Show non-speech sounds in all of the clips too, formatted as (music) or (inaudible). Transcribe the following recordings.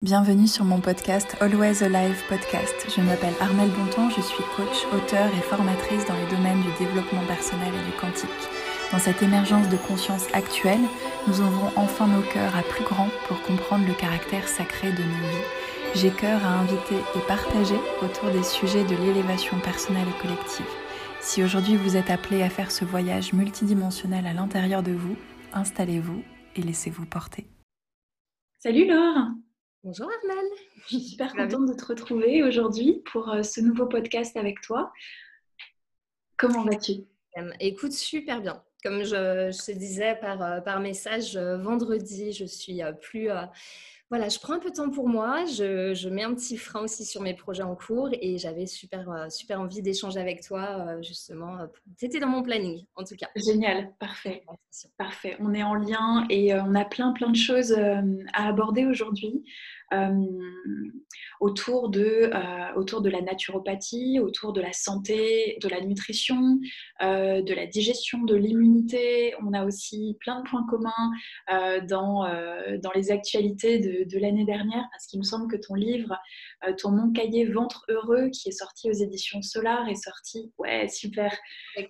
Bienvenue sur mon podcast Always Alive Podcast. Je m'appelle Armelle Bonton, je suis coach, auteur et formatrice dans les domaines du développement personnel et du quantique. Dans cette émergence de conscience actuelle, nous ouvrons enfin nos cœurs à plus grand pour comprendre le caractère sacré de nos vies. J'ai cœur à inviter et partager autour des sujets de l'élévation personnelle et collective. Si aujourd'hui vous êtes appelé à faire ce voyage multidimensionnel à l'intérieur de vous, installez-vous et laissez-vous porter. Salut Laure Bonjour Armelle. Je suis super contente de te retrouver aujourd'hui pour euh, ce nouveau podcast avec toi. Comment vas-tu? Écoute, super bien. Comme je, te disais par, euh, par message euh, vendredi, je suis plus voilà, je prends un peu de temps pour moi, je, mets un petit frein aussi sur mes projets en cours et j'avais super, euh, super envie d'échanger avec toi, euh, justement. Tu étais dans mon planning, en tout cas. Génial, parfait. Parfait. On est en lien et euh, on a plein, plein de choses à aborder aujourd'hui. Autour, de, autour de la naturopathie, autour de la santé, de la nutrition, de la digestion, de l'immunité. On a aussi plein de points communs dans, dans les actualités de de, l'année dernière, parce qu'il me semble que ton livre, euh, ton Mon cahier Ventre Heureux, qui est sorti aux éditions Solar, est sorti. Ouais, super.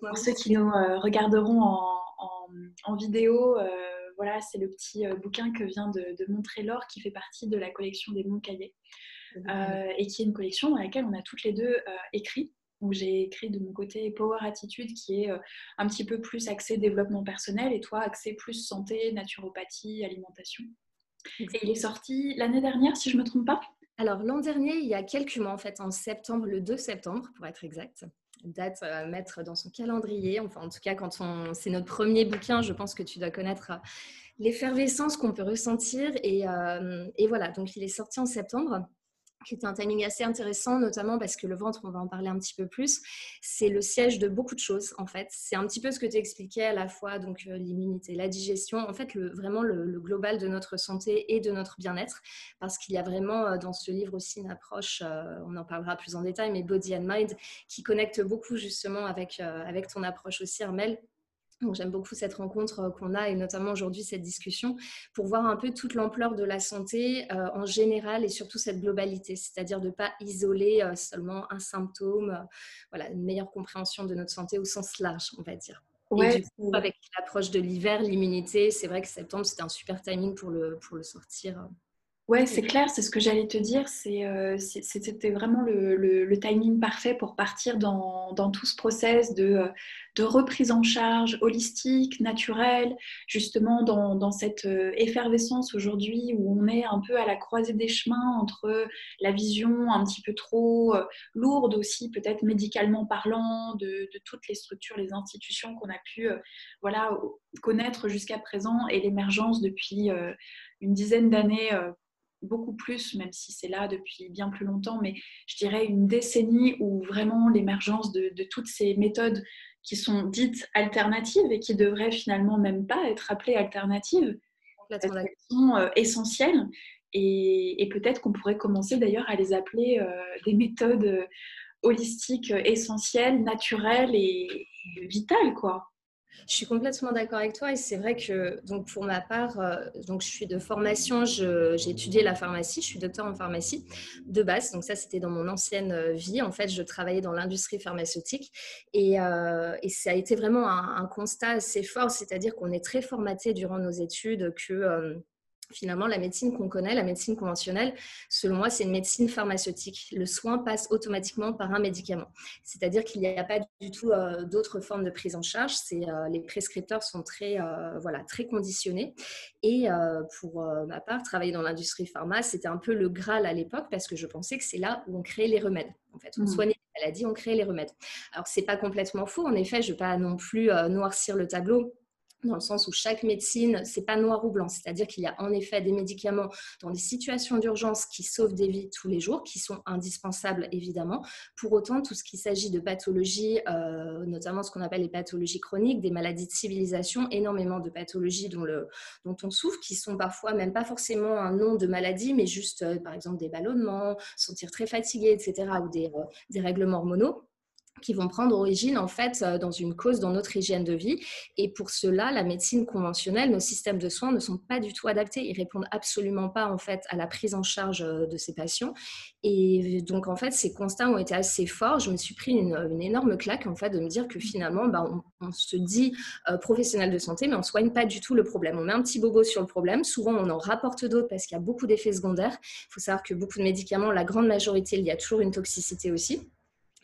Pour ceux qui nous euh, regarderont en, vidéo, euh, voilà, c'est le petit bouquin que vient de, montrer Laure, qui fait partie de la collection des Mon cahiers, et qui est une collection dans laquelle on a toutes les deux écrit. Où j'ai écrit de mon côté Power Attitude, qui est un petit peu plus axé développement personnel, et toi, axé plus santé, naturopathie, alimentation. Et il est sorti l'année dernière, si je ne me trompe pas Alors, l'an dernier, il y a quelques mois, en fait, en septembre, le 2 septembre, pour être exact. Date à mettre dans son calendrier. Enfin, en tout cas, quand on... c'est notre premier bouquin, je pense que tu dois connaître euh, l'effervescence qu'on peut ressentir. Euh, et voilà, donc il est sorti en septembre qui est un timing assez intéressant, notamment parce que le ventre, on va en parler un petit peu plus, c'est le siège de beaucoup de choses en fait. C'est un petit peu ce que tu expliquais à la fois, donc euh, l'immunité, la digestion, en fait vraiment le, global de notre santé et de notre bien-être, parce qu'il y a vraiment euh, dans ce livre aussi une approche, euh, on en parlera plus en détail, mais Body and Mind, qui connecte beaucoup justement avec, avec ton approche aussi, Armel, donc j'aime beaucoup cette rencontre euh, qu'on a et notamment aujourd'hui cette discussion pour voir un peu toute l'ampleur de la santé euh, en général et surtout cette globalité, c'est-à-dire de ne pas isoler euh, seulement un symptôme, voilà, une meilleure compréhension de notre santé au sens large, on va dire. et du coup, avec l'approche de l'hiver, l'immunité, c'est vrai que septembre, c'était un super timing pour le, pour le sortir. Ouais, c'est clair, c'est ce que j'allais te dire. Euh, c'était vraiment le, timing parfait pour partir dans, tout ce process de, de, reprise en charge holistique, naturelle, justement dans, cette euh, effervescence aujourd'hui où on est un peu à la croisée des chemins entre la vision un petit peu trop euh, lourde aussi, peut-être médicalement parlant, de, toutes les structures, les institutions qu'on a pu voilà, connaître jusqu'à présent et l'émergence depuis une dizaine d'années beaucoup plus, même si c'est là depuis bien plus longtemps, mais je dirais une décennie où vraiment l'émergence de, toutes ces méthodes qui sont dites alternatives et qui devraient finalement même pas être appelées alternatives, elles sont euh, essentielles. Et, peut-être qu'on pourrait commencer d'ailleurs à les appeler euh, des méthodes euh, holistiques essentielles, naturelles et, et vitales, quoi. Je suis complètement d'accord avec toi et c'est vrai que donc pour ma part, euh, donc je suis de formation, j'ai étudié la pharmacie, je suis docteur en pharmacie de base, donc ça c'était dans mon ancienne euh, vie. En fait, je travaillais dans l'industrie pharmaceutique et, euh, et, ça a été vraiment un, un constat assez fort, c'est-à-dire qu'on est très formaté durant nos études que Finalement, la médecine qu'on connaît, la médecine conventionnelle, selon moi, c'est une médecine pharmaceutique. Le soin passe automatiquement par un médicament. C'est-à-dire qu'il n'y a pas du tout euh, d'autres formes de prise en charge. Euh, les prescripteurs sont très, euh, voilà, très conditionnés. Et pour ma part, travailler dans l'industrie pharma, c'était un peu le Graal à l'époque parce que je pensais que c'est là où on crée les remèdes. En fait, on mmh. soignait les maladies, on crée les remèdes. Alors, c'est pas complètement faux. En effet, je ne vais pas non plus noircir le tableau dans le sens où chaque médecine, c'est pas noir ou blanc, c'est-à-dire qu'il y a en effet des médicaments dans des situations d'urgence qui sauvent des vies tous les jours, qui sont indispensables évidemment. Pour autant, tout ce qui s'agit de pathologies, euh, notamment ce qu'on appelle les pathologies chroniques, des maladies de civilisation, énormément de pathologies dont, on souffre, qui sont parfois même pas forcément un nom de maladie, mais juste euh, par exemple des ballonnements, sentir très fatigué, etc., ou des, euh, des règlements hormonaux qui vont prendre origine en fait euh, dans une cause dans notre hygiène de vie. Et pour cela, la médecine conventionnelle, nos systèmes de soins ne sont pas du tout adaptés. Ils répondent absolument pas en fait à la prise en charge euh, de ces patients. Et donc en fait, ces constats ont été assez forts. Je me suis pris une, énorme claque en fait de me dire que finalement, bah, on, se dit euh, professionnel de santé, mais on soigne pas du tout le problème. On met un petit bobo sur le problème. Souvent, on en rapporte d'autres parce qu'il y a beaucoup d'effets secondaires. Il faut savoir que beaucoup de médicaments, la grande majorité, il y a toujours une toxicité aussi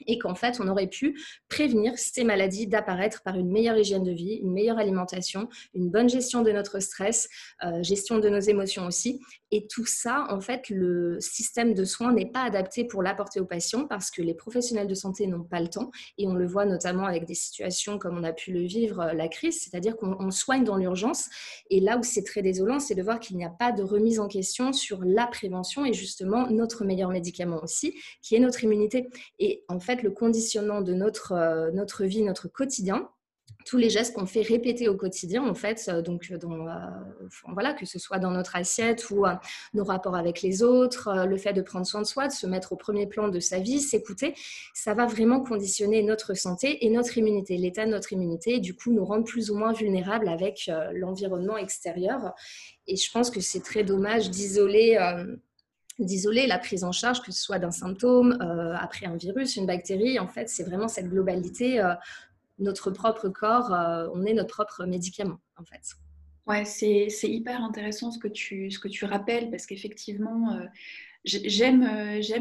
et qu'en fait, on aurait pu prévenir ces maladies d'apparaître par une meilleure hygiène de vie, une meilleure alimentation, une bonne gestion de notre stress, euh, gestion de nos émotions aussi. Et tout ça, en fait, le système de soins n'est pas adapté pour l'apporter aux patients parce que les professionnels de santé n'ont pas le temps. Et on le voit notamment avec des situations comme on a pu le vivre, euh, la crise, c'est-à-dire qu'on soigne dans l'urgence. Et là où c'est très désolant, c'est de voir qu'il n'y a pas de remise en question sur la prévention et justement notre meilleur médicament aussi, qui est notre immunité. Et en fait, le conditionnement de notre, euh, notre vie, notre quotidien, tous les gestes qu'on fait répéter au quotidien, en fait, euh, donc euh, voilà, que ce soit dans notre assiette ou nos rapports avec les autres, le fait de prendre soin de soi, de se mettre au premier plan de sa vie, s'écouter, ça va vraiment conditionner notre santé et notre immunité, l'état de notre immunité, et du coup nous rendre plus ou moins vulnérables avec l'environnement extérieur. Et je pense que c'est très dommage d'isoler d'isoler la prise en charge, que ce soit d'un symptôme, euh, après un virus, une bactérie. En fait, c'est vraiment cette globalité. Euh, notre propre corps, euh, on est notre propre médicament, en fait. Ouais, c'est hyper intéressant ce que tu, ce que tu rappelles, parce qu'effectivement, j'aime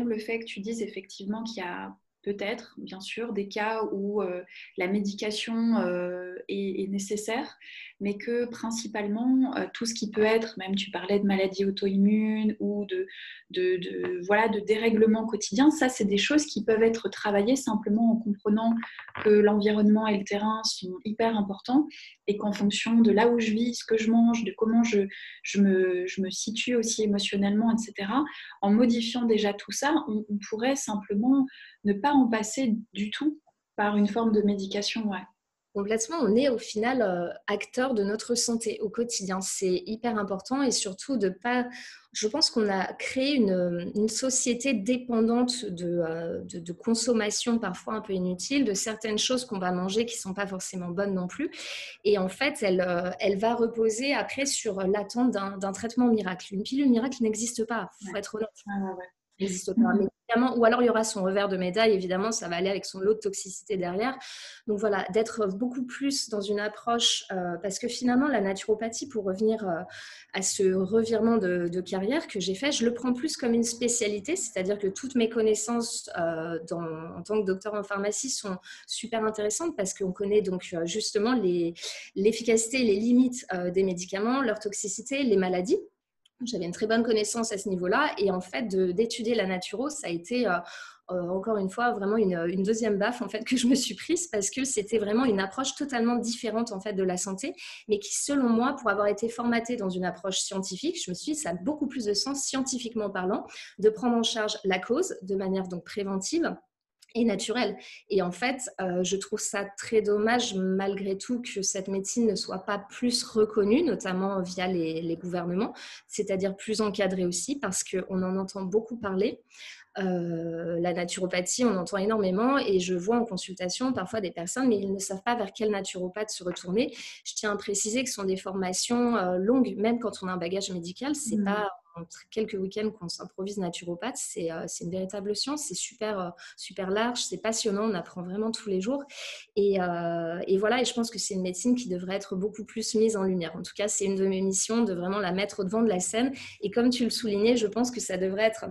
le fait que tu dises effectivement qu'il y a peut-être, bien sûr, des cas où euh, la médication euh, est, nécessaire, mais que principalement, euh, tout ce qui peut être, même tu parlais de maladies auto-immunes ou de, de, voilà, de dérèglements quotidiens, ça, c'est des choses qui peuvent être travaillées simplement en comprenant que l'environnement et le terrain sont hyper importants et qu'en fonction de là où je vis, ce que je mange, de comment je, me, situe aussi émotionnellement, etc., en modifiant déjà tout ça, on pourrait simplement ne pas en passer du tout par une forme de médication. Ouais. Complètement, on est au final euh, acteur de notre santé au quotidien. C'est hyper important et surtout de pas. Je pense qu'on a créé une, société dépendante euh, de, de, consommation parfois un peu inutile, de certaines choses qu'on va manger qui sont pas forcément bonnes non plus. Et en fait, elle, euh, elle va reposer après sur l'attente d'un traitement miracle. Une pilule miracle n'existe pas, il faut être honnête. Ah, n'existe pas. Mmh ou alors il y aura son revers de médaille, évidemment, ça va aller avec son lot de toxicité derrière. Donc voilà, d'être beaucoup plus dans une approche, euh, parce que finalement, la naturopathie, pour revenir euh, à ce revirement de, carrière que j'ai fait, je le prends plus comme une spécialité, c'est-à-dire que toutes mes connaissances euh, en tant que docteur en pharmacie sont super intéressantes parce qu'on connaît donc justement l'efficacité, les limites des médicaments, leur toxicité, les maladies. J'avais une très bonne connaissance à ce niveau-là. Et en fait, d'étudier la naturo, ça a été euh, euh, encore une fois vraiment une, deuxième baffe en fait que je me suis prise parce que c'était vraiment une approche totalement différente en fait de la santé, mais qui selon moi, pour avoir été formatée dans une approche scientifique, je me suis dit ça a beaucoup plus de sens scientifiquement parlant de prendre en charge la cause de manière donc préventive et naturel. Et en fait, euh, je trouve ça très dommage malgré tout que cette médecine ne soit pas plus reconnue, notamment via les, gouvernements, c'est-à-dire plus encadrée aussi, parce qu'on en entend beaucoup parler. Euh, la naturopathie, on entend énormément et je vois en consultation parfois des personnes, mais ils ne savent pas vers quel naturopathe se retourner. Je tiens à préciser que ce sont des formations euh, longues, même quand on a un bagage médical, c'est mmh. pas quelques week-ends qu'on s'improvise naturopathe, euh, c'est une véritable science, c'est super, euh, super large, c'est passionnant, on apprend vraiment tous les jours. Et, euh, et voilà, et je pense que c'est une médecine qui devrait être beaucoup plus mise en lumière. En tout cas, c'est une de mes missions de vraiment la mettre au devant de la scène. Et comme tu le soulignais, je pense que ça devrait être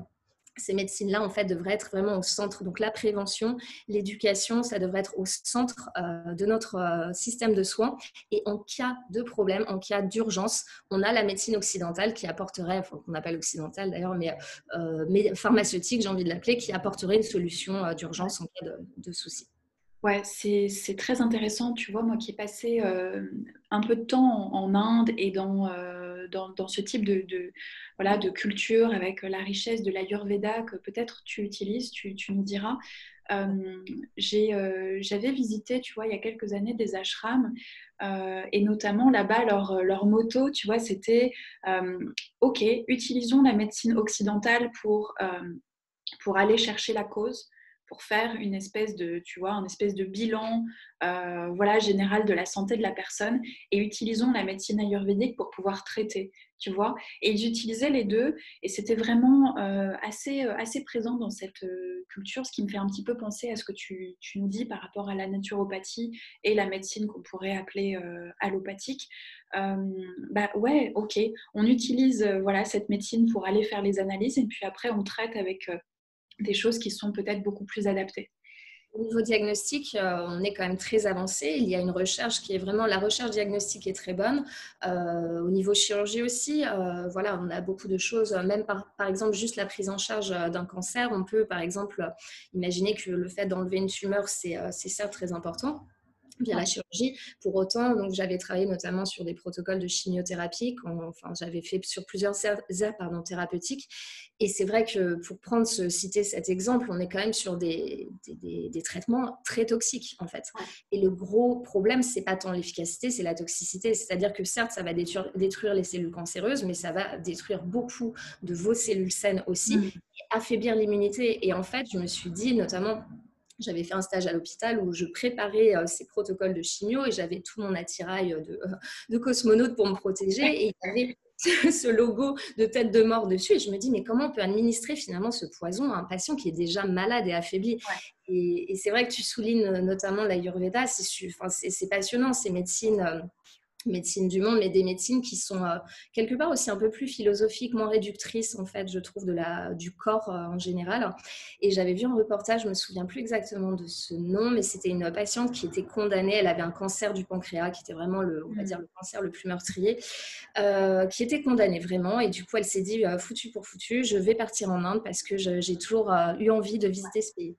ces médecines-là, en fait, devraient être vraiment au centre. Donc, la prévention, l'éducation, ça devrait être au centre euh, de notre euh, système de soins. Et en cas de problème, en cas d'urgence, on a la médecine occidentale qui apporterait, enfin, qu'on appelle occidentale d'ailleurs, mais, euh, pharmaceutique, j'ai envie de l'appeler, qui apporterait une solution d'urgence en cas de, de souci. Ouais, c'est très intéressant. Tu vois, moi qui ai passé un peu de temps en, Inde et dans, dans, ce type de, voilà, de culture avec la richesse de l'Ayurveda que peut-être tu utilises, tu, nous diras. Euh, J'avais visité, tu vois, il y a quelques années des ashrams et notamment là-bas, leur, leur motto, tu vois, c'était OK, utilisons la médecine occidentale pour, pour aller chercher la cause pour faire une espèce de, tu vois, un espèce de bilan euh, voilà, général de la santé de la personne et utilisons la médecine ayurvédique pour pouvoir traiter, tu vois. Et ils utilisaient les deux et c'était vraiment euh, assez, assez présent dans cette culture, ce qui me fait un petit peu penser à ce que tu, tu nous dis par rapport à la naturopathie et la médecine qu'on pourrait appeler allopathique. bah ouais, ok, on utilise voilà cette médecine pour aller faire les analyses et puis après on traite avec des choses qui sont peut-être beaucoup plus adaptées. Au niveau diagnostic, euh, on est quand même très avancé. Il y a une recherche qui est vraiment la recherche diagnostique est très bonne. Euh, au niveau chirurgie aussi, euh, voilà, on a beaucoup de choses. Même par, par exemple, juste la prise en charge d'un cancer, on peut par exemple imaginer que le fait d'enlever une tumeur, c'est certes très important via la chirurgie. Pour autant, donc j'avais travaillé notamment sur des protocoles de chimiothérapie, enfin j'avais fait sur plusieurs aires pardon, thérapeutiques. Et c'est vrai que pour prendre ce, citer cet exemple, on est quand même sur des, des, des, traitements très toxiques en fait. Et le gros problème, c'est pas tant l'efficacité, c'est la toxicité. C'est-à-dire que certes, ça va détruire, détruire, les cellules cancéreuses, mais ça va détruire beaucoup de vos cellules saines aussi, mmh. affaiblir l'immunité. Et en fait, je me suis dit, notamment j'avais fait un stage à l'hôpital où je préparais euh, ces protocoles de chimio et j'avais tout mon attirail de, (laughs) de cosmonaute pour me protéger. Et il y avait (laughs) ce logo de tête de mort dessus. Et je me dis, mais comment on peut administrer finalement ce poison à un patient qui est déjà malade et affaibli? Et, et c'est vrai que tu soulignes notamment l'Ayurveda, c'est passionnant, ces médecines euh, médecine du monde, mais des médecines qui sont euh, quelque part aussi un peu plus philosophiques, moins réductrices en fait, je trouve, de la, du corps euh, en général. Et j'avais vu un reportage, je me souviens plus exactement de ce nom, mais c'était une patiente qui était condamnée, elle avait un cancer du pancréas, qui était vraiment le, on va mm. dire, le cancer le plus meurtrier, euh, qui était condamnée vraiment. Et du coup, elle s'est dit, foutu pour foutu, je vais partir en Inde parce que j'ai toujours eu envie de visiter ce pays.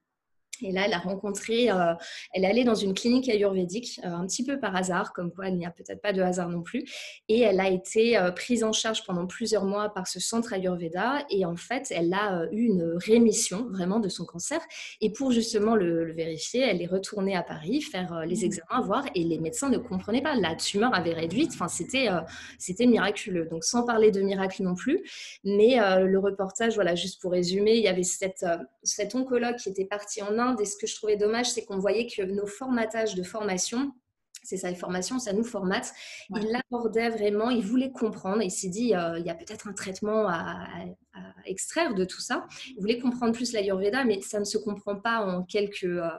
Et là, elle a rencontré, euh, elle est allée dans une clinique ayurvédique, euh, un petit peu par hasard, comme quoi il n'y a peut-être pas de hasard non plus. Et elle a été euh, prise en charge pendant plusieurs mois par ce centre Ayurveda. Et en fait, elle a eu une rémission vraiment de son cancer. Et pour justement le, vérifier, elle est retournée à Paris faire les mmh. examens, voir. Et les médecins ne comprenaient pas. La tumeur avait réduite. Enfin, c'était, c'était miraculeux. Donc, sans parler de miracle non plus. Mais le reportage, voilà, juste pour résumer, il y avait cette, cet oncologue qui était parti en Inde et ce que je trouvais dommage, c'est qu'on voyait que nos formatages de formation, c'est ça, les formations, ça nous formate. Il l'abordait vraiment, il voulait comprendre. Il s'est dit, euh, il y a peut-être un traitement à, extraire de tout ça. Il voulait comprendre plus l'Ayurveda, mais ça ne se comprend pas en quelques, euh,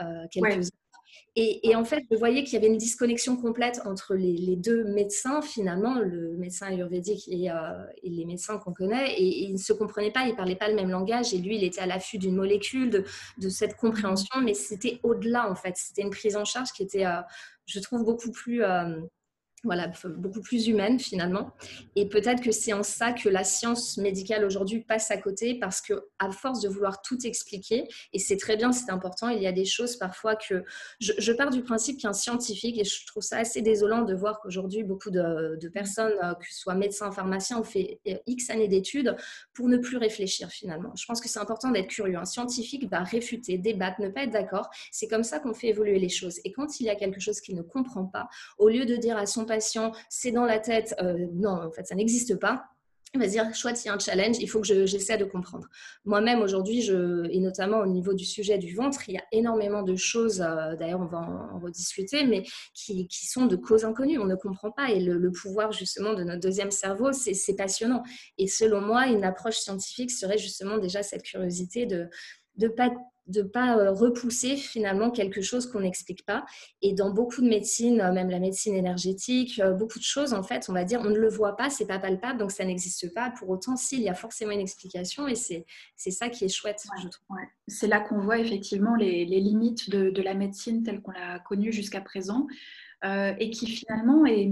euh, quelques et, en fait, je voyais qu'il y avait une disconnexion complète entre les, deux médecins, finalement, le médecin ayurvédique et, euh, les médecins qu'on connaît. Et, ils ne se comprenaient pas, ils ne parlaient pas le même langage. Et lui, il était à l'affût d'une molécule, de, cette compréhension. Mais c'était au-delà, en fait. C'était une prise en charge qui était, euh, je trouve, beaucoup plus... Euh, voilà, beaucoup plus humaine finalement. Et peut-être que c'est en ça que la science médicale aujourd'hui passe à côté parce que à force de vouloir tout expliquer, et c'est très bien, c'est important, il y a des choses parfois que je, pars du principe qu'un scientifique, et je trouve ça assez désolant de voir qu'aujourd'hui beaucoup de, personnes, euh, que ce soit médecins, pharmaciens, ont fait euh, X années d'études pour ne plus réfléchir finalement. Je pense que c'est important d'être curieux. Un scientifique va réfuter, débattre, ne pas être d'accord. C'est comme ça qu'on fait évoluer les choses. Et quand il y a quelque chose qu'il ne comprend pas, au lieu de dire à son c'est dans la tête, euh, non, en fait, ça n'existe pas. Il va dire, chouette, il y a un challenge, il faut que j'essaie de comprendre. Moi-même, aujourd'hui, et notamment au niveau du sujet du ventre, il y a énormément de choses, euh, d'ailleurs, on va en, rediscuter, mais qui, sont de causes inconnues. On ne comprend pas. Et le pouvoir, justement, de notre deuxième cerveau, c'est passionnant. Et selon moi, une approche scientifique serait justement déjà cette curiosité de ne pas de ne pas euh, repousser finalement quelque chose qu'on n'explique pas. Et dans beaucoup de médecines, euh, même la médecine énergétique, euh, beaucoup de choses, en fait, on va dire, on ne le voit pas, c'est pas palpable, donc ça n'existe pas. Pour autant, s'il y a forcément une explication, et c'est ça qui est chouette, je trouve. C'est là qu'on voit effectivement les, limites de, la médecine telle qu'on l'a connue jusqu'à présent, et qui finalement est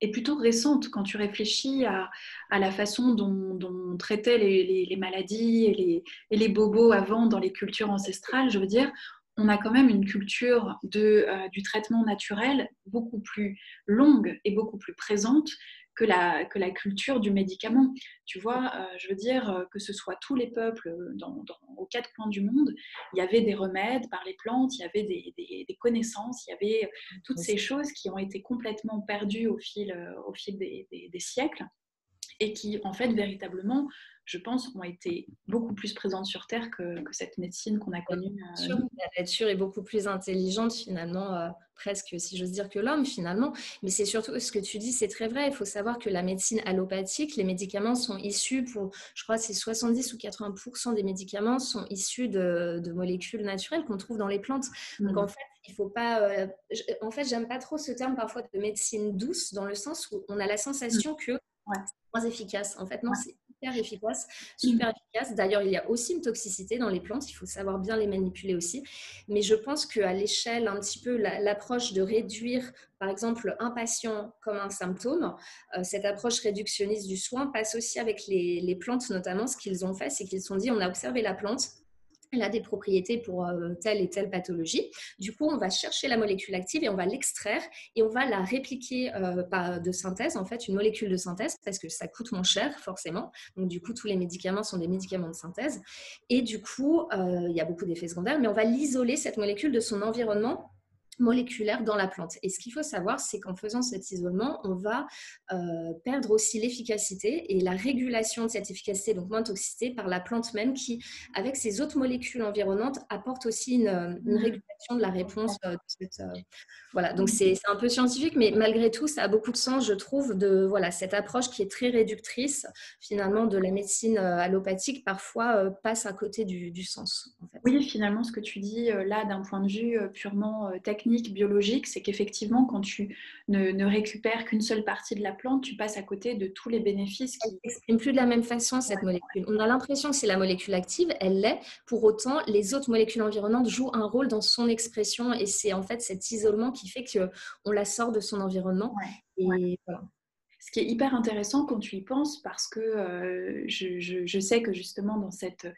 est plutôt récente quand tu réfléchis à, la façon dont, on traitait les, maladies et les, bobos avant dans les cultures ancestrales. Je veux dire, on a quand même une culture euh, du traitement naturel beaucoup plus longue et beaucoup plus présente que la, que la culture du médicament. Tu vois, euh, je veux dire euh, que ce soit tous les peuples dans, aux quatre coins du monde, il y avait des remèdes par les plantes, il y avait des, des, connaissances, il y avait toutes ces choses qui ont été complètement perdues au fil, au fil des, des siècles et qui, en fait, véritablement je pense, ont été beaucoup plus présentes sur Terre que, cette médecine qu'on a connue. Euh, la nature est beaucoup plus intelligente finalement, euh, presque si j'ose dire que l'homme finalement. Mais c'est surtout ce que tu dis, c'est très vrai. Il faut savoir que la médecine allopathique, les médicaments sont issus pour, je crois, c'est 70 ou 80% des médicaments sont issus de, molécules naturelles qu'on trouve dans les plantes. Donc mmh. en fait, il faut pas. Euh, en fait, j'aime pas trop ce terme parfois de médecine douce dans le sens où on a la sensation mmh. que c'est moins efficace. En fait, non, c'est efficace, super efficace. D'ailleurs, il y a aussi une toxicité dans les plantes, il faut savoir bien les manipuler aussi. Mais je pense qu'à l'échelle, un petit peu, l'approche de réduire, par exemple, un patient comme un symptôme, euh, cette approche réductionniste du soin passe aussi avec les, les plantes, notamment. Ce qu'ils ont fait, c'est qu'ils se sont dit, on a observé la plante, elle a des propriétés pour euh, telle et telle pathologie. Du coup, on va chercher la molécule active et on va l'extraire et on va la répliquer euh, par de synthèse, en fait, une molécule de synthèse, parce que ça coûte moins cher, forcément. Donc, du coup, tous les médicaments sont des médicaments de synthèse. Et du coup, euh, il y a beaucoup d'effets secondaires, mais on va l'isoler, cette molécule, de son environnement moléculaire dans la plante. Et ce qu'il faut savoir, c'est qu'en faisant cet isolement, on va euh, perdre aussi l'efficacité et la régulation de cette efficacité, donc moins toxicité, par la plante même qui, avec ses autres molécules environnantes, apporte aussi une, euh, mmh. régulation de la réponse. Euh, voilà, donc c'est un peu scientifique, mais malgré tout, ça a beaucoup de sens, je trouve, de voilà, cette approche qui est très réductrice, finalement, de la médecine allopathique, parfois passe à côté du, sens. Oui, finalement, ce que tu dis là, d'un point de vue purement technique, biologique, c'est qu'effectivement, quand tu ne, récupères qu'une seule partie de la plante, tu passes à côté de tous les bénéfices. Qui... Elle s'exprime plus de la même façon, cette molécule. On a l'impression que c'est la molécule active, elle l'est. Pour autant, les autres molécules environnantes jouent un rôle dans son expression et c'est en fait cet isolement qui fait qu'on la sort de son environnement. Et voilà ce qui est hyper intéressant quand tu y penses, parce que euh, je, je, sais que justement dans cette,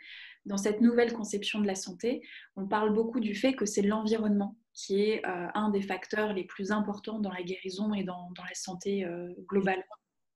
dans cette nouvelle conception de la santé, on parle beaucoup du fait que c'est l'environnement qui est euh, un des facteurs les plus importants dans la guérison et dans, dans la santé euh, globale.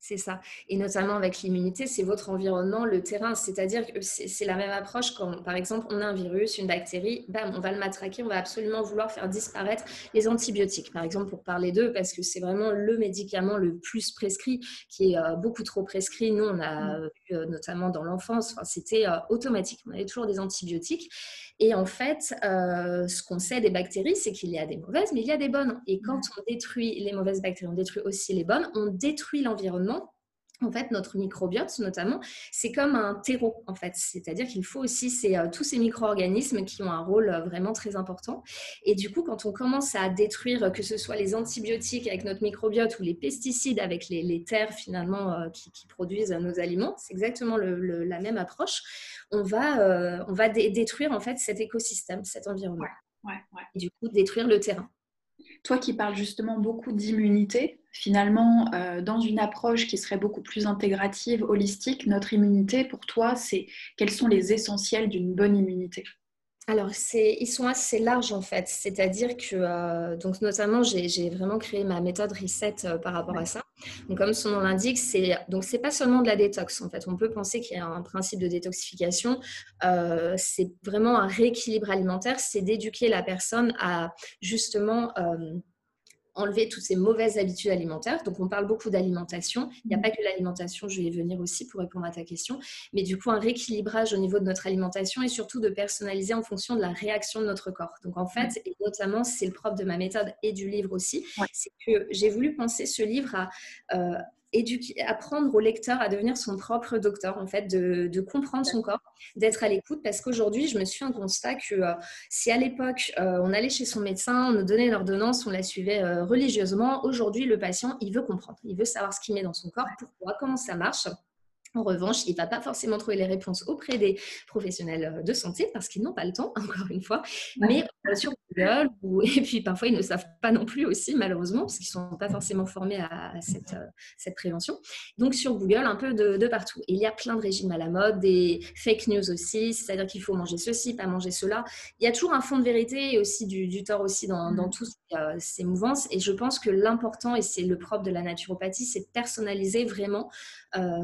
C'est ça. Et notamment avec l'immunité, c'est votre environnement, le terrain. C'est-à-dire que c'est la même approche quand, par exemple, on a un virus, une bactérie, bam, on va le matraquer, on va absolument vouloir faire disparaître les antibiotiques, par exemple, pour parler d'eux, parce que c'est vraiment le médicament le plus prescrit, qui est euh, beaucoup trop prescrit. Nous, on a mmh. vu euh, notamment dans l'enfance, c'était euh, automatique. On avait toujours des antibiotiques. Et en fait, ce qu'on sait des bactéries, c'est qu'il y a des mauvaises, mais il y a des bonnes. Et quand on détruit les mauvaises bactéries, on détruit aussi les bonnes, on détruit l'environnement en fait, notre microbiote, notamment, c'est comme un terreau, en fait. C'est-à-dire qu'il faut aussi euh, tous ces micro-organismes qui ont un rôle euh, vraiment très important. Et du coup, quand on commence à détruire, que ce soit les antibiotiques avec notre microbiote ou les pesticides avec les, terres, finalement, euh, qui, produisent nos aliments, c'est exactement la même approche. On va, on va détruire, en fait, cet écosystème, cet environnement. Et du coup, détruire le terrain. Toi qui parles justement beaucoup d'immunité, finalement, euh, dans une approche qui serait beaucoup plus intégrative, holistique, notre immunité, pour toi, c'est quels sont les essentiels d'une bonne immunité? Alors, ils sont assez larges en fait, c'est-à-dire que, euh, donc notamment, j'ai vraiment créé ma méthode reset euh, par rapport à ça. Donc, comme son nom l'indique, c'est donc c'est pas seulement de la détox en fait. On peut penser qu'il y a un principe de détoxification. c'est vraiment un rééquilibre alimentaire, c'est d'éduquer la personne à justement enlever toutes ces mauvaises habitudes alimentaires. Donc, on parle beaucoup d'alimentation. Il n'y a mm. pas que l'alimentation, je vais y venir aussi pour répondre à ta question. Mais du coup, un rééquilibrage au niveau de notre alimentation et surtout de personnaliser en fonction de la réaction de notre corps. Donc, en fait, et notamment, c'est le propre de ma méthode et du livre aussi, c'est que j'ai voulu penser ce livre à... Euh, éduquer, apprendre au lecteur à devenir son propre docteur, en fait, de, comprendre son corps, d'être à l'écoute. Parce qu'aujourd'hui, je me suis un constat que euh, si à l'époque, euh, on allait chez son médecin, on nous donnait l'ordonnance, on la suivait euh, religieusement, aujourd'hui, le patient, il veut comprendre, il veut savoir ce qu'il met dans son corps, pourquoi, comment ça marche. En revanche, il ne va pas forcément trouver les réponses auprès des professionnels de santé parce qu'ils n'ont pas le temps, (laughs) encore une fois, mais sur Google, (laughs) et puis parfois ils ne savent pas non plus aussi, malheureusement, parce qu'ils ne sont pas forcément formés à, cette, euh, cette, prévention. Donc sur Google, un peu de, partout. il y a plein de régimes à la mode, des fake news aussi, c'est-à-dire qu'il faut manger ceci, pas manger cela. Il y a toujours un fond de vérité et aussi du, tort aussi dans, dans mmh. toutes ces mouvances. Et je pense que l'important, et c'est le propre de la naturopathie, c'est de personnaliser vraiment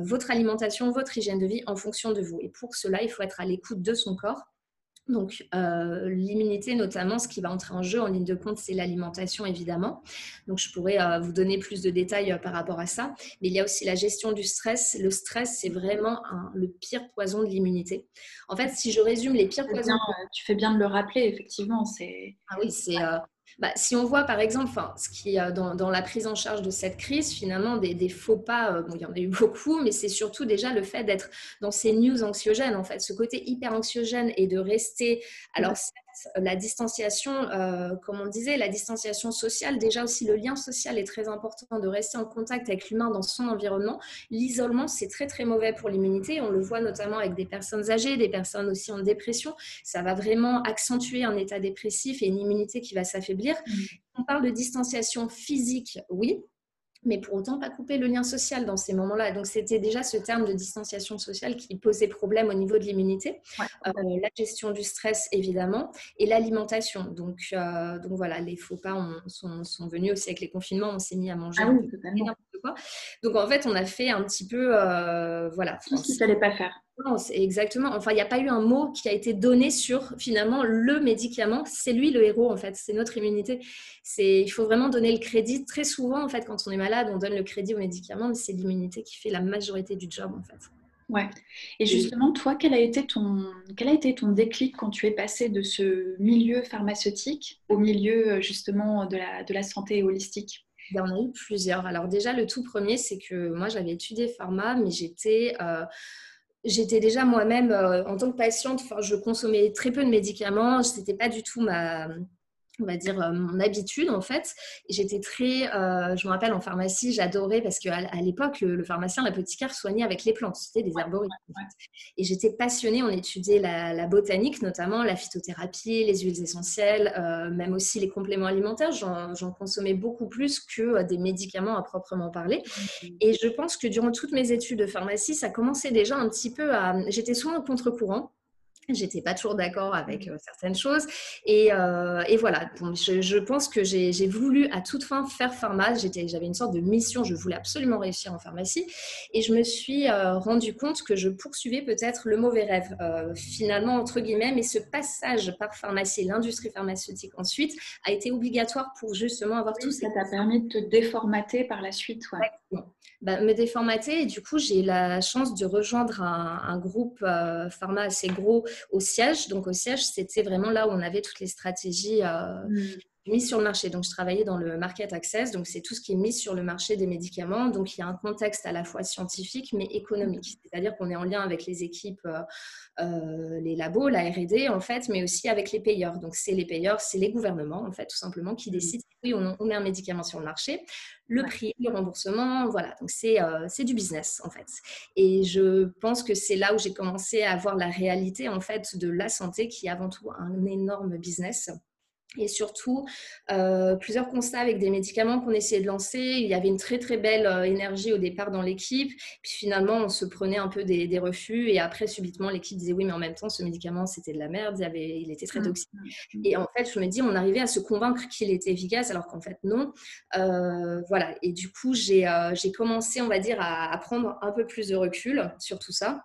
votre alimentation votre hygiène de vie en fonction de vous. Et pour cela, il faut être à l'écoute de son corps Donc, euh, l'immunité, notamment, ce qui va entrer en jeu en ligne de compte, c'est l'alimentation, évidemment. Donc, je pourrais euh, vous donner plus de détails euh, par rapport à ça. Mais il y a aussi la gestion du stress. Le stress, c'est vraiment le pire poison de l'immunité. En fait, si je résume les pires poisons... tu fais bien de le rappeler, effectivement. Ah oui, c'est... Bah, si on voit par exemple, ce qui dans, dans, la prise en charge de cette crise, finalement, des, faux pas, euh, il y en a eu (laughs) beaucoup, mais c'est surtout déjà le fait d'être dans ces news anxiogènes, en fait, ce côté hyper anxiogène et de rester. Alors, la distanciation, euh, comme on disait, la distanciation sociale, déjà aussi le lien social est très important, de rester en contact avec l'humain dans son environnement. L'isolement, c'est très très mauvais pour l'immunité. On le voit notamment avec des personnes âgées, des personnes aussi en dépression. Ça va vraiment accentuer un état dépressif et une immunité qui va s'affaiblir. Mmh. On parle de distanciation physique, oui, mais pour autant pas couper le lien social dans ces moments-là. Donc c'était déjà ce terme de distanciation sociale qui posait problème au niveau de l'immunité, euh, la gestion du stress évidemment et l'alimentation. Donc, euh, donc voilà, les faux pas sont, sont, venus aussi avec les confinements, on s'est mis à manger ah oui, quoi. Donc en fait on a fait un petit peu, euh, voilà. ce qu'il ne fallait pas faire exactement. Enfin, il n'y a pas eu un mot qui a été donné sur finalement le médicament. C'est lui le héros en fait. C'est notre immunité. C'est, il faut vraiment donner le crédit. Très souvent en fait, quand on est malade, on donne le crédit au médicament, mais c'est l'immunité qui fait la majorité du job en fait. Ouais. Et justement, toi, quel a été ton, quel a été ton déclic quand tu es passé de ce milieu pharmaceutique au milieu justement de la, de la santé holistique? Il y en a eu plusieurs. Alors déjà, le tout premier, c'est que moi, j'avais étudié pharma, mais j'étais... Euh, j'étais déjà moi-même, euh, en tant que patiente, je consommais très peu de médicaments. Ce n'était pas du tout ma, on va dire, euh, mon habitude en fait. J'étais très, euh, je me rappelle en pharmacie, j'adorais parce qu'à à, l'époque, le, pharmacien, l'apothicaire soignait avec les plantes, c'était des herborites. Et j'étais passionnée, on étudiait la, botanique, notamment la phytothérapie, les huiles essentielles, euh, même aussi les compléments alimentaires. J'en consommais beaucoup plus que des médicaments à proprement parler. Et je pense que durant toutes mes études de pharmacie, ça commençait déjà un petit peu à... J'étais souvent au contre-courant. J'étais pas toujours d'accord avec mmh. euh, certaines choses. Et, euh, et voilà, je, je, pense que j'ai voulu à toute fin faire pharma. J'avais une sorte de mission, je voulais absolument réussir en pharmacie. Et je me suis euh, rendu compte que je poursuivais peut-être le mauvais rêve, finalement, entre guillemets. Mais ce passage par pharmacie, l'industrie pharmaceutique ensuite, a été obligatoire pour justement avoir tout ça. Ça t'a permis de te déformater par la suite. Ouais. Bah, me déformater. Et du coup, j'ai la chance de rejoindre un, groupe euh, pharma assez gros au siège. Donc, au siège, c'était vraiment là où on avait toutes les stratégies euh, mmh mise sur le marché. Donc, je travaillais dans le market access. Donc, c'est tout ce qui est mis sur le marché des médicaments. Donc, il y a un contexte à la fois scientifique mais économique. C'est-à-dire qu'on est en lien avec les équipes, euh, euh, les labos, la R&D en fait, mais aussi avec les payeurs. Donc, c'est les payeurs, c'est les gouvernements en fait, tout simplement, qui mmh. décident oui ou non on met un médicament sur le marché, le prix, le remboursement, voilà. Donc, c'est euh, c'est du business en fait. Et je pense que c'est là où j'ai commencé à voir la réalité en fait de la santé qui est avant tout un énorme business et surtout euh, plusieurs constats avec des médicaments qu'on essayait de lancer. Il y avait une très très belle euh, énergie au départ dans l'équipe, puis finalement on se prenait un peu des, refus et après subitement l'équipe disait oui mais en même temps ce médicament c'était de la merde, il, avait, il était très mmh, toxique. Mmh. Et en fait je me dis on arrivait à se convaincre qu'il était efficace alors qu'en fait non. Euh, voilà et du coup j'ai commencé on va dire à, à prendre un peu plus de recul sur tout ça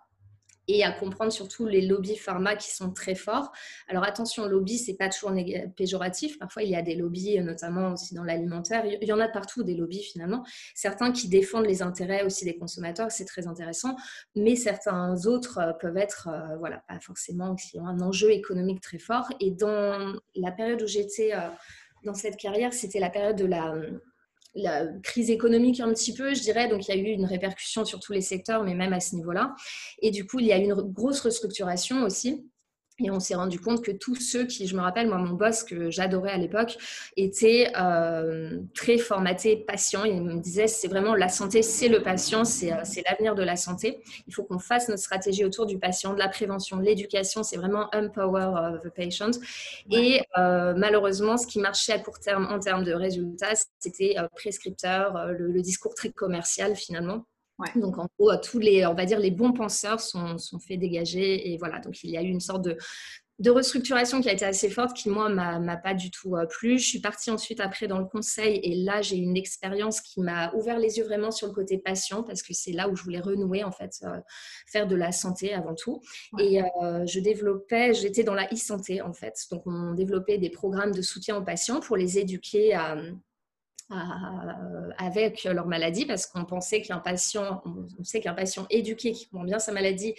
et à comprendre surtout les lobbies pharma qui sont très forts. Alors attention, lobby, c'est pas toujours péjoratif. Parfois, il y a des lobbies, notamment aussi dans l'alimentaire. Il y en a partout des lobbies finalement. Certains qui défendent les intérêts aussi des consommateurs, c'est très intéressant. Mais certains autres euh, peuvent être, euh, voilà, pas forcément qui ont un enjeu économique très fort. Et dans la période où j'étais euh, dans cette carrière, c'était la période de la la crise économique un petit peu, je dirais. Donc, il y a eu une répercussion sur tous les secteurs, mais même à ce niveau-là. Et du coup, il y a eu une grosse restructuration aussi. Et on s'est rendu compte que tous ceux qui, je me rappelle, moi, mon boss que j'adorais à l'époque, était euh, très formaté patient. Il me disait, c'est vraiment la santé, c'est le patient, euh, c'est l'avenir de la santé. Il faut qu'on fasse notre stratégie autour du patient, de la prévention, de l'éducation. C'est vraiment empower the patient. Et euh, malheureusement, ce qui marchait à court terme en termes de résultats, c'était prescripteur, le, le, discours très commercial finalement. Donc, en gros, tous les, on va dire, les bons penseurs sont, sont faits dégager. Et voilà, donc il y a eu une sorte de, de restructuration qui a été assez forte, qui moi m'a pas du tout euh, plu. Je suis partie ensuite après dans le conseil et là j'ai eu une expérience qui m'a ouvert les yeux vraiment sur le côté patient parce que c'est là où je voulais renouer en fait, euh, faire de la santé avant tout. Et euh, je développais, j'étais dans la e-santé en fait, donc on développait des programmes de soutien aux patients pour les éduquer à avec leur maladie parce qu'on pensait qu'un patient, on sait qu'un patient éduqué qui comprend bien sa maladie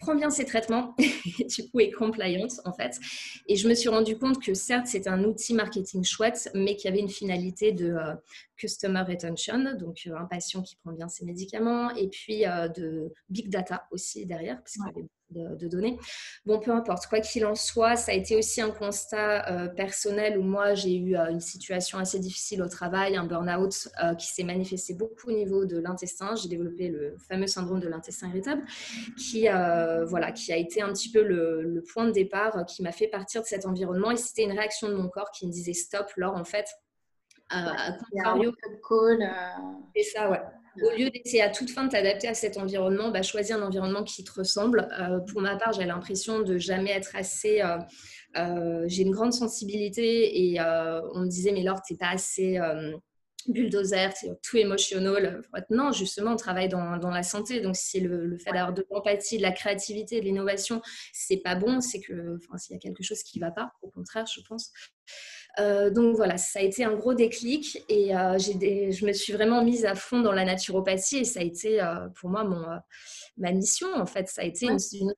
prend bien ses traitements, (laughs) du coup est compliant en fait. Et je me suis rendu compte que certes c'est un outil marketing chouette, mais qui avait une finalité de euh, customer retention, donc euh, un patient qui prend bien ses médicaments, et puis euh, de big data aussi derrière, parce qu'il y avait de, données. Bon, peu importe, quoi qu'il en soit, ça a été aussi un constat euh, personnel où moi j'ai eu euh, une situation assez difficile au travail, un burn-out euh, qui s'est manifesté beaucoup au niveau de l'intestin. J'ai développé le fameux syndrome de l'intestin irritable qui, voilà, qui a été un petit peu le, point de départ qui m'a fait partir de cet environnement et c'était une réaction de mon corps qui me disait stop, Laure, en fait. à contrario, call. Et ça, ouais. Au lieu d'essayer à toute fin de t'adapter à cet environnement, bah, choisis un environnement qui te ressemble. Euh, pour ma part, j'ai l'impression de jamais être assez. Euh, euh, j'ai une grande sensibilité et on me disait, mais Laure, t'es pas assez bulldozer, c'est tout émotionnel. Non, justement, on travaille dans, la santé. Donc, si le, le fait d'avoir de l'empathie, de la créativité, de l'innovation, c'est pas bon, c'est que, s'il y a quelque chose qui va pas, au contraire, je pense. Euh, donc voilà, ça a été un gros déclic et euh, je me suis vraiment mise à fond dans la naturopathie et ça a été euh, pour moi mon, ma mission en fait. Ça a été une, une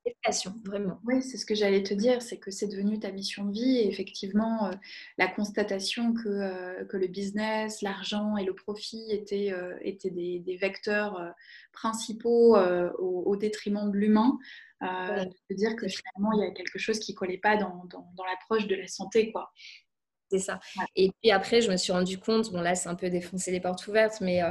vraiment. Oui, c'est ce que j'allais te dire, c'est que c'est devenu ta mission de vie et effectivement la constatation que, que le business, l'argent et le profit étaient, étaient des, des vecteurs principaux au, détriment de l'humain. Euh, de dire que finalement il y a quelque chose qui collait pas dans, dans, dans l'approche de la santé quoi c'est ça. Et puis après, je me suis rendu compte, bon là c'est un peu défoncer les portes ouvertes, mais euh,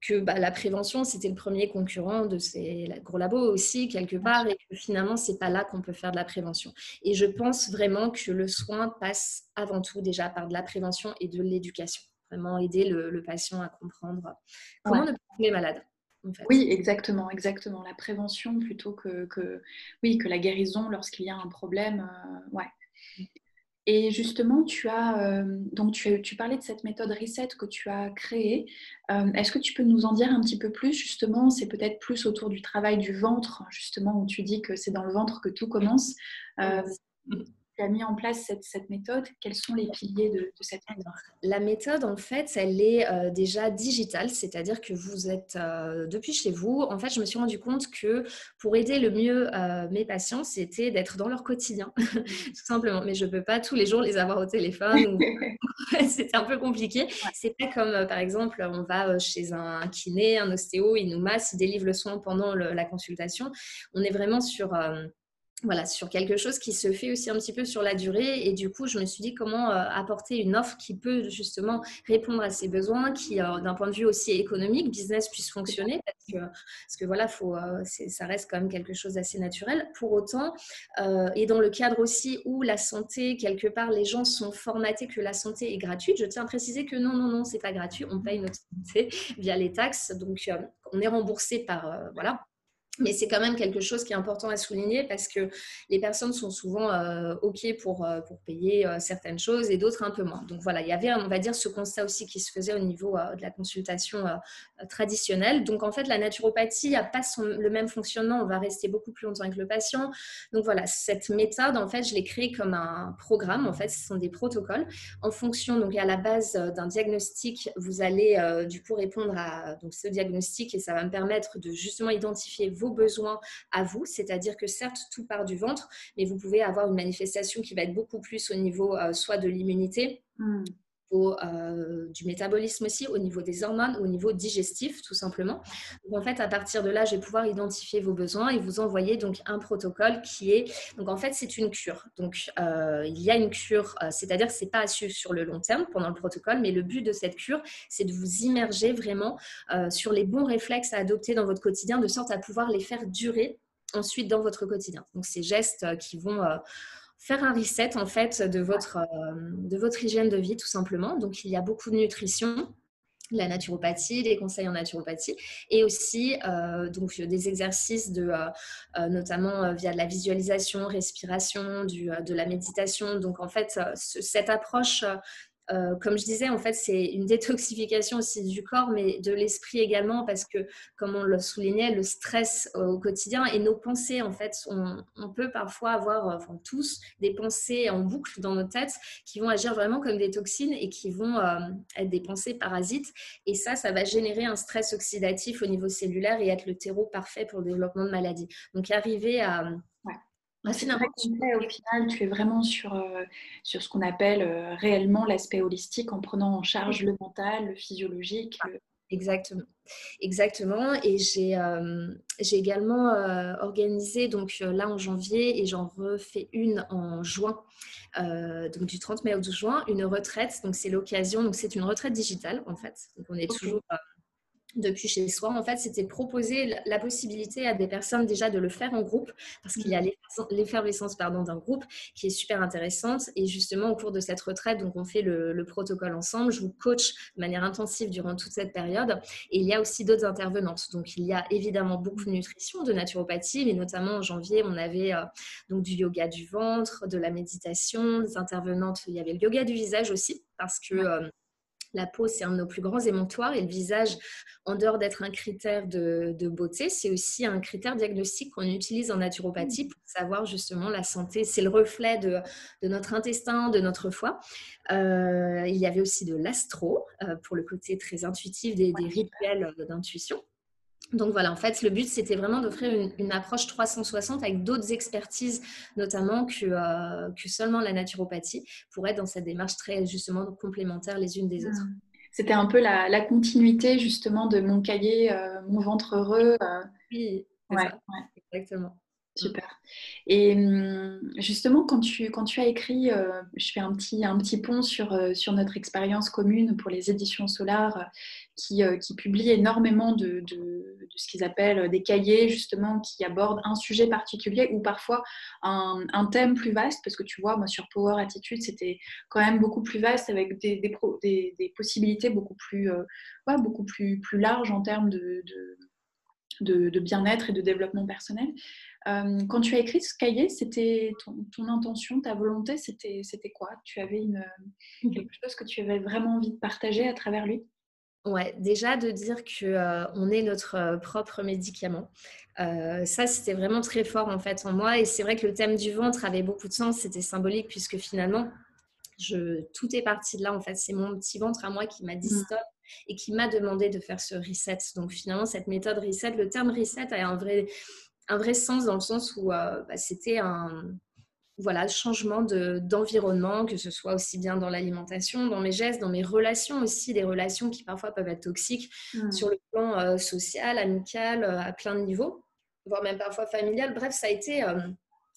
que bah, la prévention c'était le premier concurrent de ces gros labos aussi quelque part, et que finalement c'est pas là qu'on peut faire de la prévention. Et je pense vraiment que le soin passe avant tout déjà par de la prévention et de l'éducation. Vraiment aider le, patient à comprendre comment ne pas tomber malade. Oui, exactement, exactement. La prévention plutôt que, que, oui, que la guérison lorsqu'il y a un problème. Euh, ouais. Et justement, tu as euh, donc tu, tu, parlais de cette méthode reset que tu as créée. Euh, est-ce que tu peux nous en dire un petit peu plus Justement, c'est peut-être plus autour du travail du ventre, justement, où tu dis que c'est dans le ventre que tout commence. Euh, tu as mis en place cette, méthode Quels sont les piliers de, cette méthode? La méthode, en fait, elle est euh, déjà digitale, c'est-à-dire que vous êtes euh, depuis chez vous. En fait, je me suis rendu compte que pour aider le mieux euh, mes patients, c'était d'être dans leur quotidien, (laughs) tout simplement. Mais je ne peux pas tous les jours les avoir au téléphone. (laughs) (laughs) C'était un peu compliqué. C'est pas comme, par exemple, on va chez un kiné, un ostéo, il nous masse, il délivre le soin pendant la consultation. On est vraiment sur voilà, sur quelque chose qui se fait aussi un petit peu sur la durée. Et du coup, je me suis dit comment euh, apporter une offre qui peut justement répondre à ces besoins, qui, euh, d'un point de vue aussi économique, business puisse fonctionner. Parce que, voilà, faut, euh, ça reste quand même quelque chose d'assez naturel. Pour autant, et dans le cadre aussi où la santé, quelque part, les gens sont formatés que la santé est gratuite, je tiens à préciser que non, non, non, c'est pas gratuit. On paye notre santé (laughs) via les taxes. Donc, on est remboursé par, voilà, mais c'est quand même quelque chose qui est important à souligner parce que les personnes sont souvent euh, OK pour, euh, pour payer euh, certaines choses et d'autres un peu moins. Donc voilà, il y avait, on va dire, ce constat aussi qui se faisait au niveau de la consultation traditionnelle. Donc en fait, la naturopathie n'a pas le même fonctionnement. On va rester beaucoup plus longtemps avec le patient. Donc voilà, cette méthode, en fait, je l'ai créée comme un programme. En fait, ce sont des protocoles. En fonction, donc à la base d'un diagnostic, vous allez du coup répondre à donc, ce diagnostic et ça va me permettre de justement identifier vos besoins à vous. C'est-à-dire que certes, tout part du ventre, mais vous pouvez avoir une manifestation qui va être beaucoup plus au niveau euh, soit de l'immunité. Hmm. Euh, du métabolisme aussi, au niveau des hormones, au niveau digestif, tout simplement. Donc, en fait, à partir de là, je vais pouvoir identifier vos besoins et vous envoyer donc un protocole qui est, donc en fait, c'est une cure. Donc, euh, il y a une cure, c'est-à-dire que c'est pas à suivre sur le long terme pendant le protocole, mais le but de cette cure, c'est de vous immerger vraiment sur les bons réflexes à adopter dans votre quotidien, de sorte à pouvoir les faire durer ensuite dans votre quotidien. Donc, ces gestes qui vont faire un reset en fait de votre, euh, de votre hygiène de vie tout simplement. Donc il y a beaucoup de nutrition. la naturopathie, les conseils en naturopathie, et aussi donc des exercices de, notamment via de la visualisation, respiration, du, de la méditation. Donc en fait, cette approche euh, comme je disais, en fait, c'est une détoxification aussi du corps, mais de l'esprit également, parce que, comme on le soulignait, le stress au quotidien et nos pensées, en fait, on, peut parfois avoir, euh, enfin tous, des pensées en boucle dans nos têtes qui vont agir vraiment comme des toxines et qui vont euh, être des pensées parasites. Et ça, ça va générer un stress oxydatif au niveau cellulaire et être le terreau parfait pour le développement de maladies. Donc, arriver à ah, c'est complet au final, tu es vraiment sur, euh, sur ce qu'on appelle euh, réellement l'aspect holistique en prenant en charge le mental, le physiologique. Exactement. Exactement. Et j'ai euh, également organisé, donc là en janvier, et j'en refais une en juin, donc du 30 mai au 12 juin, une retraite. Donc c'est l'occasion, donc c'est une retraite digitale en fait. Donc on est toujours depuis chez soi, en fait, c'était proposer la possibilité à des personnes déjà de le faire en groupe, parce qu'il y a mmh. l'effervescence d'un groupe qui est super intéressante. Et justement, au cours de cette retraite, donc on fait le, protocole ensemble. Je vous coach de manière intensive durant toute cette période. Et il y a aussi d'autres intervenantes. Donc il y a évidemment beaucoup de nutrition, de naturopathie, mais notamment en janvier, on avait euh, donc du yoga du ventre, de la méditation, des intervenantes. Il y avait le yoga du visage aussi, parce que euh, la peau, c'est un de nos plus grands émontoires et le visage, en dehors d'être un critère de, beauté, c'est aussi un critère diagnostique qu'on utilise en naturopathie mmh. pour savoir justement la santé. C'est le reflet de, notre intestin, de notre foie. Euh, il y avait aussi de l'astro euh, pour le côté très intuitif des rituels d'intuition. Donc voilà, en fait, le but, c'était vraiment d'offrir une, approche 360 avec d'autres expertises, notamment que, euh, que, seulement la naturopathie, pour être dans cette démarche très justement complémentaire les unes des autres. Mmh. C'était un peu la, continuité justement de mon cahier, euh, mon ventre heureux. Euh. Oui, exactement. Super. Et hum, justement, quand tu, quand tu as écrit, euh, je fais un petit, un petit pont sur, euh, sur notre expérience commune pour les éditions Solar, qui, qui publient énormément de, de, ce qu'ils appellent des cahiers, justement, qui abordent un sujet particulier ou parfois un, un, thème plus vaste, parce que tu vois, moi, sur Power Attitude, c'était quand même beaucoup plus vaste, avec des, des, des, possibilités beaucoup plus, ouais, beaucoup plus, plus larges en termes de, de, de bien-être et de développement personnel. Euh, quand tu as écrit ce cahier, c'était ton, intention, ta volonté, c'était, quoi? Tu avais une, (laughs) quelque chose que tu avais vraiment envie de partager à travers lui? Ouais, déjà de dire que euh, on est notre euh, propre médicament. ça, c'était vraiment très fort en fait en moi. Et c'est vrai que le thème du ventre avait beaucoup de sens. C'était symbolique puisque finalement, je, tout est parti de là en fait. C'est mon petit ventre à moi qui m'a dit mmh. stop et qui m'a demandé de faire ce reset. Donc finalement, cette méthode reset, le terme reset a un vrai un vrai sens dans le sens où euh, bah, c'était un voilà, changement d'environnement, que ce soit aussi bien dans l'alimentation, dans mes gestes, dans mes relations aussi, des relations qui parfois peuvent être toxiques mmh. sur le plan euh, social, amical, euh, à plein de niveaux, voire même parfois familial. Bref, ça a été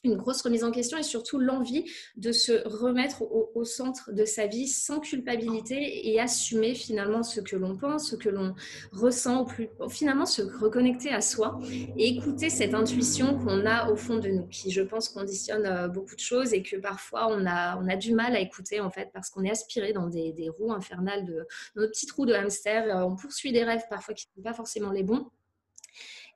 une grosse remise en question et surtout l'envie de se remettre au, centre de sa vie sans culpabilité et assumer finalement ce que l'on pense, ce que l'on ressent, finalement se reconnecter à soi et écouter cette intuition qu'on a au fond de nous, qui je pense conditionne euh, beaucoup de choses et que parfois on a, on a du mal à écouter en fait parce qu'on est aspiré dans des, roues infernales, de, nos petites roues de hamster, euh, on poursuit des rêves parfois qui ne sont pas forcément les bons.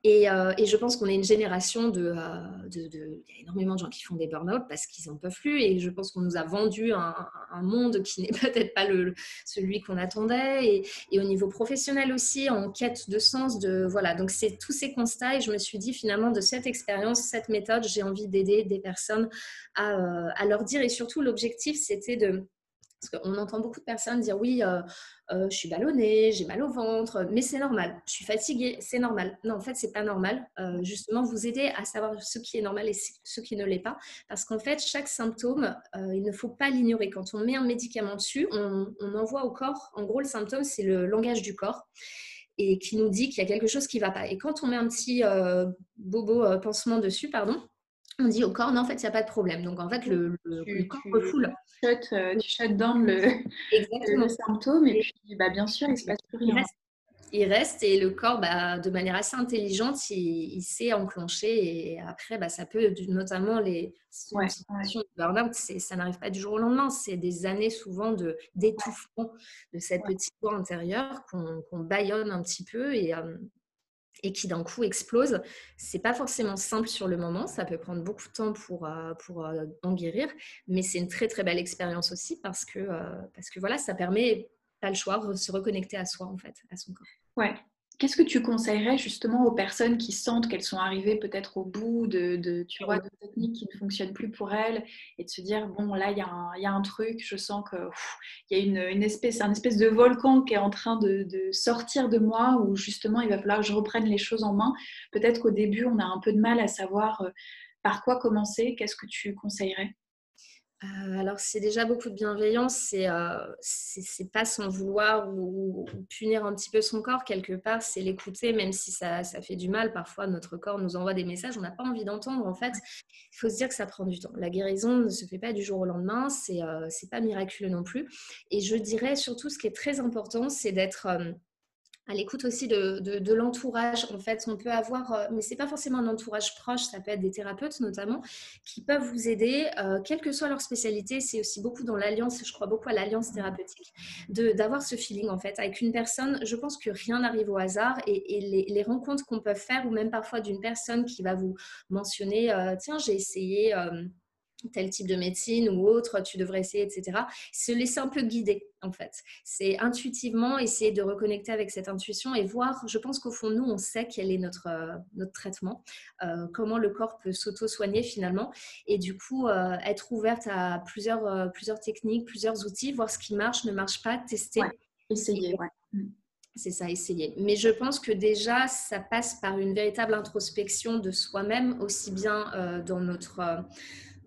Euh, et, je pense qu'on est une génération de, euh, de, Il y a énormément de gens qui font des burn-out parce qu'ils n'en peuvent plus. Et je pense qu'on nous a vendu un, monde qui n'est (laughs) peut-être pas le, celui qu'on attendait. Et, au niveau professionnel aussi, en quête de sens. De, voilà. Donc, c'est tous ces constats. Et je me suis dit, finalement, de cette expérience, cette méthode, j'ai envie d'aider des personnes à, euh, à leur dire. Et surtout, l'objectif, c'était de parce qu'on entend beaucoup de personnes dire oui, euh, euh, je suis ballonnée, j'ai mal au ventre, mais c'est normal. Je suis fatiguée, c'est normal. Non, en fait, c'est pas normal. Euh, justement, vous aider à savoir ce qui est normal et ce qui ne l'est pas. Parce qu'en fait, chaque symptôme, il ne faut pas l'ignorer. Quand on met un médicament dessus, on, on envoie au corps. En gros, le symptôme, c'est le langage du corps et qui nous dit qu'il y a quelque chose qui ne va pas. Et quand on met un petit bobo pansement dessus, pardon, on dit au corps, non, en fait, il n'y a pas de problème. Donc, en fait, le, corps refoule. Euh, tu shut down le, symptôme et puis, bah, bien sûr, il ne se passe plus rien. il reste et le corps, bah, de manière assez intelligente, il, s'est enclenché et après, bah, ça peut, notamment les situations de burn-out, ça n'arrive pas du jour au lendemain, c'est des années souvent de, d'étouffement de cette petite voix intérieure qu'on, qu'on baillonne un petit peu et, euh, et qui d'un coup explose. C'est pas forcément simple sur le moment, ça peut prendre beaucoup de temps pour, euh, pour euh, en guérir, mais c'est une très très belle expérience aussi parce que, parce que voilà, ça permet pas le choix de se reconnecter à soi en fait, à son corps. Ouais, Qu'est-ce que tu conseillerais justement aux personnes qui sentent qu'elles sont arrivées peut-être au bout de, tu vois, de techniques qui ne fonctionnent plus pour elles et de se dire, bon, là, il y, y, a un truc, je sens qu'il y a une, une, espèce, un espèce de volcan qui est en train de, de, sortir de moi où justement il va falloir que je reprenne les choses en main. Peut-être qu'au début, on a un peu de mal à savoir euh, par quoi commencer. Qu'est-ce que tu conseillerais? Euh, alors, c'est déjà beaucoup de bienveillance, c'est euh, pas sans vouloir ou, punir un petit peu son corps quelque part, c'est l'écouter, même si ça, fait du mal. Parfois, notre corps nous envoie des messages, on n'a pas envie d'entendre. En fait, il faut se dire que ça prend du temps. La guérison ne se fait pas du jour au lendemain, c'est euh, pas miraculeux non plus. Et je dirais surtout, ce qui est très important, c'est d'être euh, à l'écoute aussi de, de, l'entourage. En fait, on peut avoir, euh, mais c'est pas forcément un entourage proche, ça peut être des thérapeutes notamment, qui peuvent vous aider, euh, quelle que soit leur spécialité. C'est aussi beaucoup dans l'alliance, je crois beaucoup à l'alliance thérapeutique, d'avoir ce feeling en fait avec une personne. Je pense que rien n'arrive au hasard et, les, les, rencontres qu'on peut faire, ou même parfois d'une personne qui va vous mentionner, euh, tiens, j'ai essayé tel type de médecine ou autre, tu devrais essayer, etc. Se laisser un peu guider, en fait. C'est intuitivement essayer de reconnecter avec cette intuition et voir, je pense qu'au fond, nous, on sait quel est notre, euh, notre traitement, euh, comment le corps peut s'auto-soigner finalement. Et du coup, euh, être ouverte à plusieurs, plusieurs techniques, plusieurs outils, voir ce qui marche, ne marche pas, tester. essayer, ouais. C'est ça, essayer. Mais je pense que déjà, ça passe par une véritable introspection de soi-même, aussi bien dans notre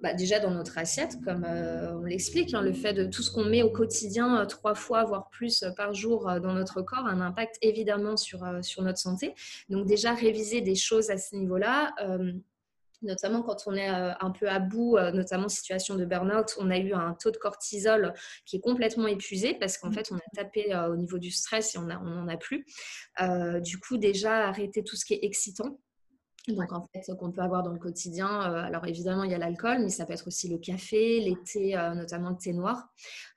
bah, déjà dans notre assiette, comme euh, on l'explique, hein, le fait de tout ce qu'on met au quotidien, euh, trois fois, voire plus euh, par jour dans notre corps, a un impact évidemment sur, sur notre santé. Donc déjà, réviser des choses à ce niveau-là notamment quand on est un peu à bout, notamment situation de burn-out, on a eu un taux de cortisol qui est complètement épuisé parce qu'en fait, on a tapé au niveau du stress et on n'en a plus. du coup, déjà, arrêter tout ce qui est excitant. Donc, en fait, ce qu'on peut avoir dans le quotidien, euh, alors évidemment, il y a l'alcool, mais ça peut être aussi le café, les thés, euh, notamment le thé noir.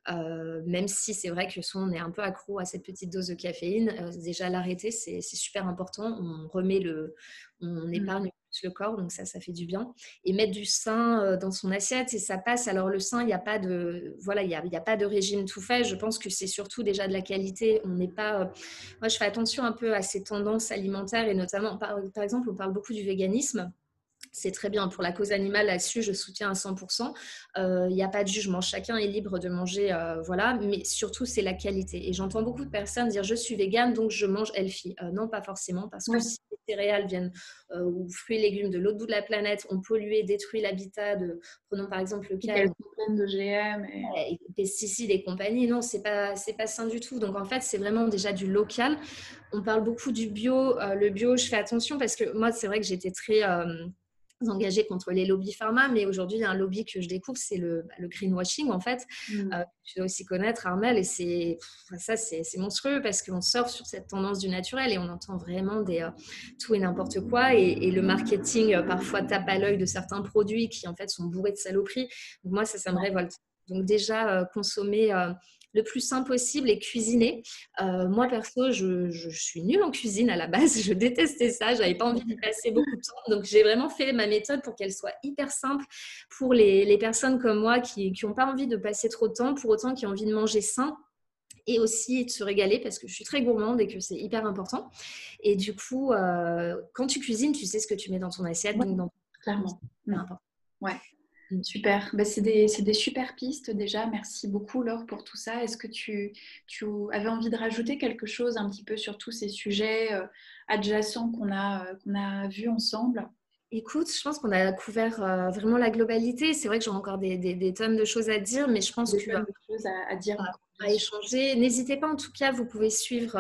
Euh, même si c'est vrai que souvent on est un peu accro à cette petite dose de caféine, déjà l'arrêter, c'est super important. On remet le, on mmh. épargne le corps, donc ça, ça fait du bien. Et mettre du sein euh, dans son assiette, et ça passe. Alors le sein, il n'y a pas de, voilà, il y a, pas de régime tout fait. Je pense que c'est surtout déjà de la qualité. On n'est pas, euh, moi, je fais attention un peu à ces tendances alimentaires et notamment, par, par exemple, on parle beaucoup du véganisme c'est très bien. Pour la cause animale, là-dessus, je soutiens à 100%. Il euh, n'y a pas de jugement. Chacun est libre de manger, euh, voilà. Mais surtout, c'est la qualité. Et j'entends beaucoup de personnes dire je suis végane, donc je mange healthy. Euh, non, pas forcément, parce que si les céréales viennent ou fruits et légumes de l'autre bout de la planète ont pollué, détruit l'habitat de, prenons par exemple le cas de GM et... pesticides et compagnie. Non, c'est pas c'est pas sain du tout. Donc en fait, c'est vraiment déjà du local. On parle beaucoup du bio. le bio, je fais attention parce que moi, c'est vrai que j'étais très engagés contre les lobbies pharma, mais aujourd'hui, il y a un lobby que je découvre, c'est le, bah, le, greenwashing, en fait. Mm. Euh, tu dois aussi connaître, Armel, et c'est ça, c'est monstrueux parce qu'on sort sur cette tendance du naturel et on entend vraiment des, euh, tout et n'importe quoi. Et, le marketing, euh, parfois, tape à l'œil de certains produits qui, en fait, sont bourrés de saloperies. Donc, moi, ça, ça me révolte. Donc, déjà, consommer le plus simple possible et cuisiner. Euh, moi, perso, je, suis nulle en cuisine à la base. (laughs) Je détestais ça. J'avais pas envie d'y passer beaucoup de temps. Donc, j'ai vraiment fait ma méthode pour qu'elle soit hyper simple pour les, personnes comme moi qui n'ont pas envie de passer trop de temps, pour autant qui ont envie de manger sain et aussi de se régaler parce que je suis très gourmande et que c'est hyper important. Et du coup, euh, quand tu cuisines, tu sais ce que tu mets dans ton assiette. donc dans... Clairement. Ouais. Super, bah, c'est des, des, super pistes déjà. Merci beaucoup Laure pour tout ça. Est-ce que tu, tu, avais envie de rajouter quelque chose un petit peu sur tous ces sujets euh, adjacents qu'on a, euh, qu'on a vus ensemble? Écoute, je pense qu'on a couvert euh, vraiment la globalité. C'est vrai que j'ai encore des, des, tonnes de choses à dire, mais je pense des que... Tonnes de choses à, dire. À, échanger. N'hésitez pas en tout cas, vous pouvez suivre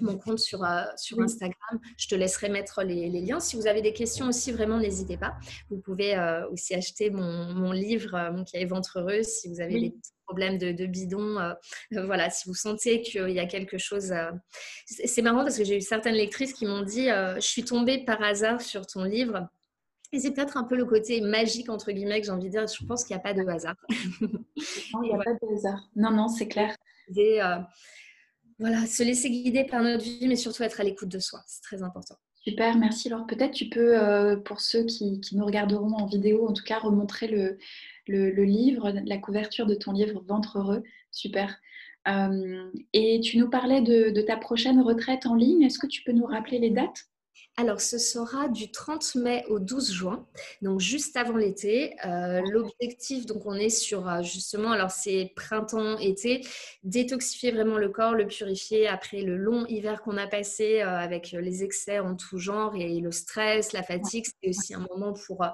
mon compte sur, euh, sur Instagram. Je te laisserai mettre les, liens. Si vous avez des questions aussi, vraiment, n'hésitez pas. Vous pouvez euh, aussi acheter mon, livre, euh, Mon est ventre heureux, si vous avez des problèmes de, bidon. voilà, si vous sentez qu'il y a quelque chose. C'est marrant parce que j'ai eu certaines lectrices qui m'ont dit Je suis tombée par hasard sur ton livre. Et c'est peut-être un peu le côté magique, entre guillemets, que j'ai envie de dire. Je pense qu'il n'y a pas de hasard. non, il n'y a (laughs) pas de hasard. Non, non, c'est clair. Et, voilà, se laisser guider par notre vie, mais surtout être à l'écoute de soi. C'est très important. Super, merci. Alors peut-être tu peux, euh, pour ceux qui, nous regarderont en vidéo, en tout cas, remontrer le, le, livre, la couverture de ton livre Ventre heureux. Super. Euh, et tu nous parlais de ta prochaine retraite en ligne. Est-ce que tu peux nous rappeler les dates? Alors, ce sera du 30 mai au 12 juin, donc juste avant l'été. Euh, l'objectif, donc on est sur euh, justement, alors c'est printemps-été, détoxifier vraiment le corps, le purifier après le long hiver qu'on a passé euh, avec les excès en tout genre et le stress, la fatigue. C'est aussi un moment pour,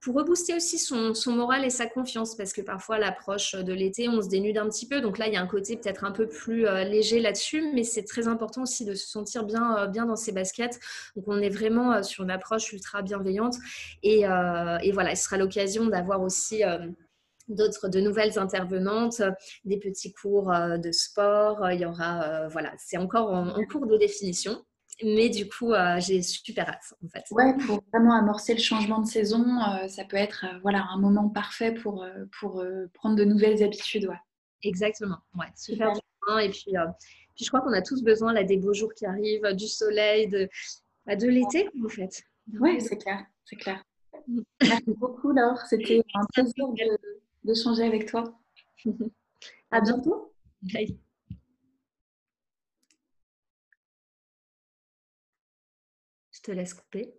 pour rebooster aussi son, son moral et sa confiance parce que parfois, l'approche de l'été, on se dénude un petit peu. Donc là, il y a un côté peut-être un peu plus léger là-dessus, mais c'est très important aussi de se sentir bien, bien dans ses baskets. Donc, on est vraiment euh, sur une approche ultra bienveillante. Euh, et, voilà, ce sera l'occasion d'avoir aussi euh, d'autres de nouvelles intervenantes, des petits cours de sport. Il y aura, voilà, c'est encore en, cours de définition. Mais du coup, j'ai super hâte en fait. Ouais, pour vraiment amorcer le changement de saison, ça peut être voilà un moment parfait pour pour prendre de nouvelles habitudes. Ouais. Exactement. Ouais, super. Et puis, puis je crois qu'on a tous besoin là des beaux jours qui arrivent, du soleil, de bah, de l'été, en fait. Oui, c'est clair, c'est clair. (laughs) Merci beaucoup, Laure. C'était un plaisir d'échanger avec toi. à bientôt. Bye. Je te laisse couper.